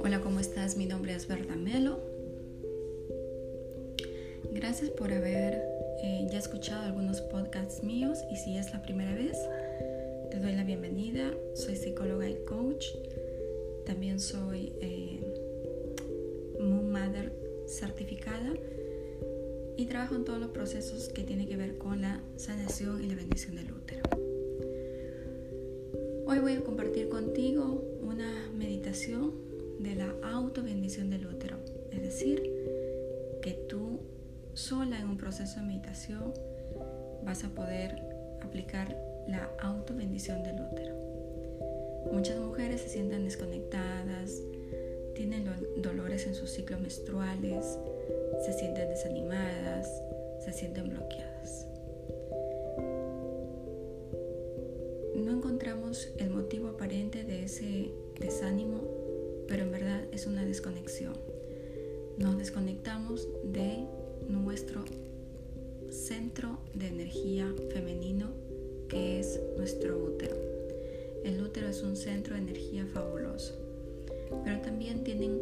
Hola, ¿cómo estás? Mi nombre es Berta Melo. Gracias por haber eh, ya escuchado algunos podcasts míos y si es la primera vez, te doy la bienvenida. Soy psicóloga y coach. También soy eh, Moon Mother certificada y trabajo en todos los procesos que tienen que ver con la sanación y la bendición del útero. Hoy voy a compartir contigo una meditación de la auto bendición del útero. Es decir, que tú sola en un proceso de meditación vas a poder aplicar la auto bendición del útero. Muchas mujeres se sienten desconectadas, tienen dolores en sus ciclos menstruales, se sienten desanimadas, se sienten bloqueadas. No encontramos el motivo aparente de ese desánimo pero en verdad es una desconexión. Nos desconectamos de nuestro centro de energía femenino que es nuestro útero. El útero es un centro de energía fabuloso, pero también tienen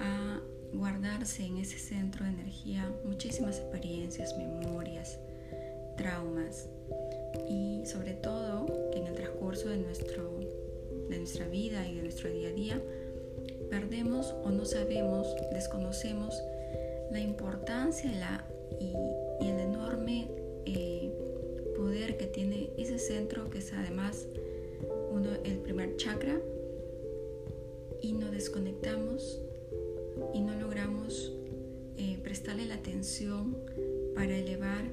a guardarse en ese centro de energía muchísimas experiencias, memorias, traumas y sobre todo transcurso de, nuestro, de nuestra vida y de nuestro día a día perdemos o no sabemos, desconocemos la importancia y, el enorme eh, poder que tiene ese centro que es además uno, el primer chakra y nos desconectamos y no logramos eh, prestarle la atención para elevar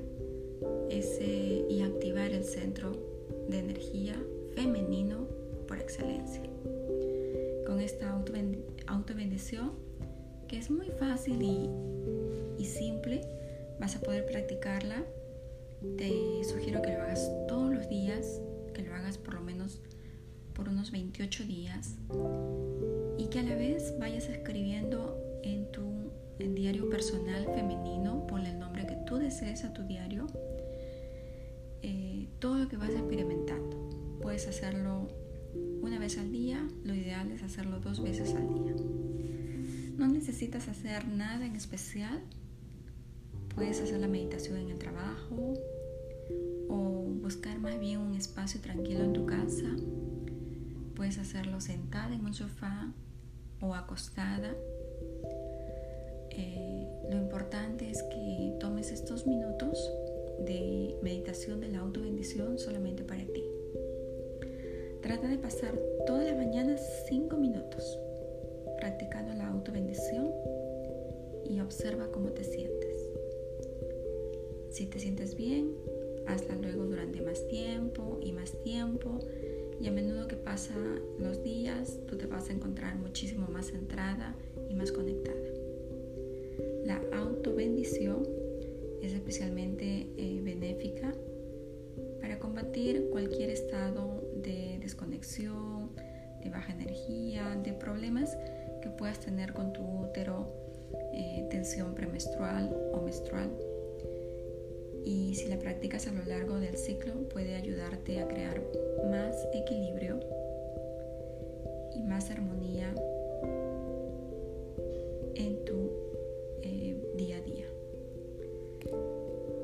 ese y activar el centro de energía femenino por excelencia con esta auto bendición que es muy fácil y, y simple. Vas a poder practicarla. Te sugiero que lo hagas todos los días, que lo hagas por lo menos por unos 28 días y que a la vez vayas escribiendo en tu diario personal femenino, ponle el nombre que tú desees a tu diario, eh, todo lo que vas experimentando. Hacerlo una vez al día, lo ideal es hacerlo dos veces al día. No necesitas hacer nada en especial. Puedes hacer la meditación en el trabajo o buscar más bien un espacio tranquilo en tu casa. Puedes hacerlo sentada en un sofá o acostada. Eh, lo importante es que tomes estos minutos de meditación de la auto bendición solamente para ti. Trata de pasar todas las mañanas 5 minutos practicando la auto bendición y observa cómo te sientes. Si te sientes bien, hazla luego durante más tiempo y más tiempo y a menudo que pasan los días tú te vas a encontrar muchísimo más centrada y más conectada. La auto bendición es especialmente eh, benéfica para combatir cualquier estado de baja energía, de problemas que puedas tener con tu útero, eh, tensión premenstrual o menstrual. Y si la practicas a lo largo del ciclo puede ayudarte a crear más equilibrio y más armonía en tu eh, día a día.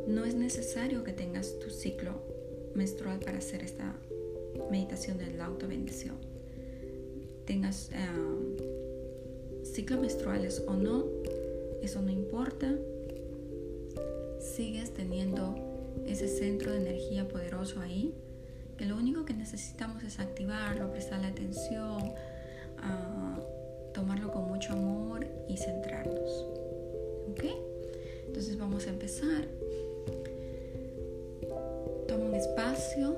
No es necesario que tengas tu ciclo menstrual para hacer esta meditación de la auto bendición. Tengas uh, ciclos menstruales o no, eso no importa. Sigues teniendo ese centro de energía poderoso ahí, que lo único que necesitamos es activarlo, prestarle atención, uh, tomarlo con mucho amor y centrarnos. ¿Ok? Entonces vamos a empezar. Toma un espacio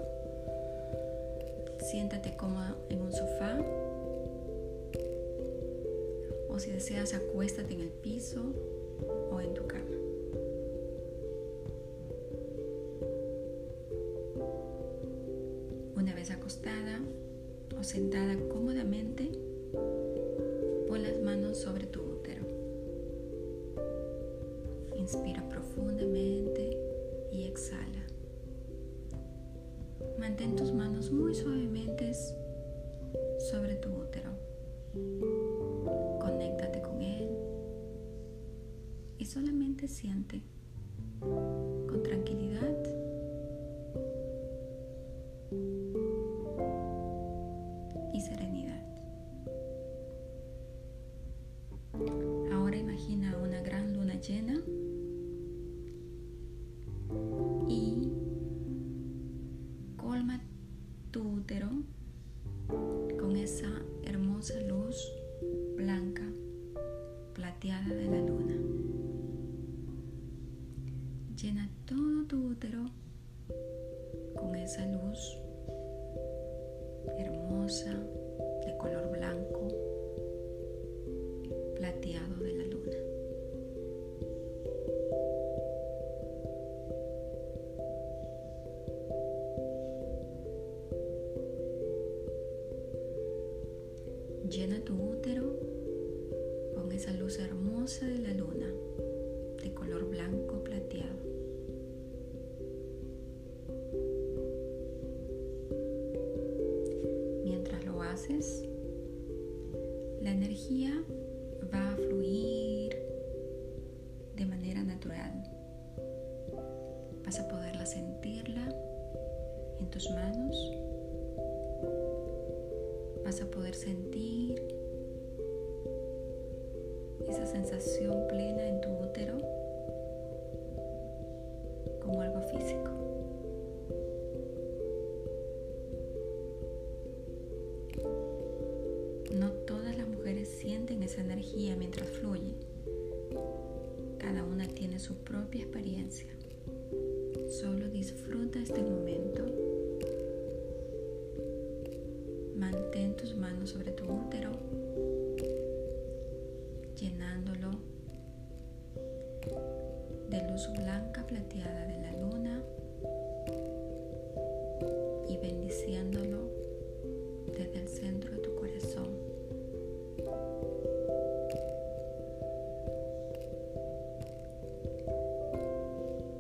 Siéntate cómodo en un sofá o si deseas acuéstate en el piso o en tu cama. Una vez acostada o sentada cómodamente, pon las manos sobre tu útero. Inspira profundamente y exhala. mantén tus manos muy suavemente solamente siente con tranquilidad y serenidad. Ahora imagina una gran luna llena y colma tu útero con esa hermosa luz blanca plateada de la luna. Llena todo tu útero con esa luz hermosa de color blanco plateado de la luna. Llena tu útero con esa luz hermosa de la luna de color blanco plateado. Mientras lo haces, la energía va a fluir de manera natural. Vas a poderla sentirla en tus manos. Vas a poder sentir esa sensación plena en tu útero como algo físico. No todas las mujeres sienten esa energía mientras fluye. Cada una tiene su propia experiencia. Solo disfruta este momento. Mantén tus manos sobre tu útero, llenándolo de luz blanca plateada de la luna y bendiciéndolo desde el centro de tu corazón.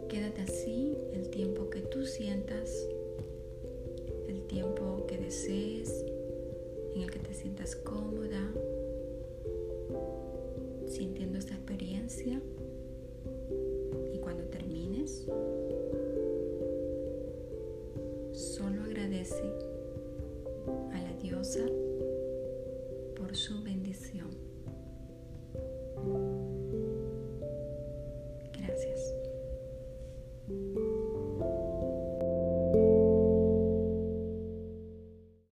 Quédate así el tiempo que tú sientas, el tiempo que desees, en el que te sientas cómoda, Y cuando termines, solo agradece a la diosa por su bendición.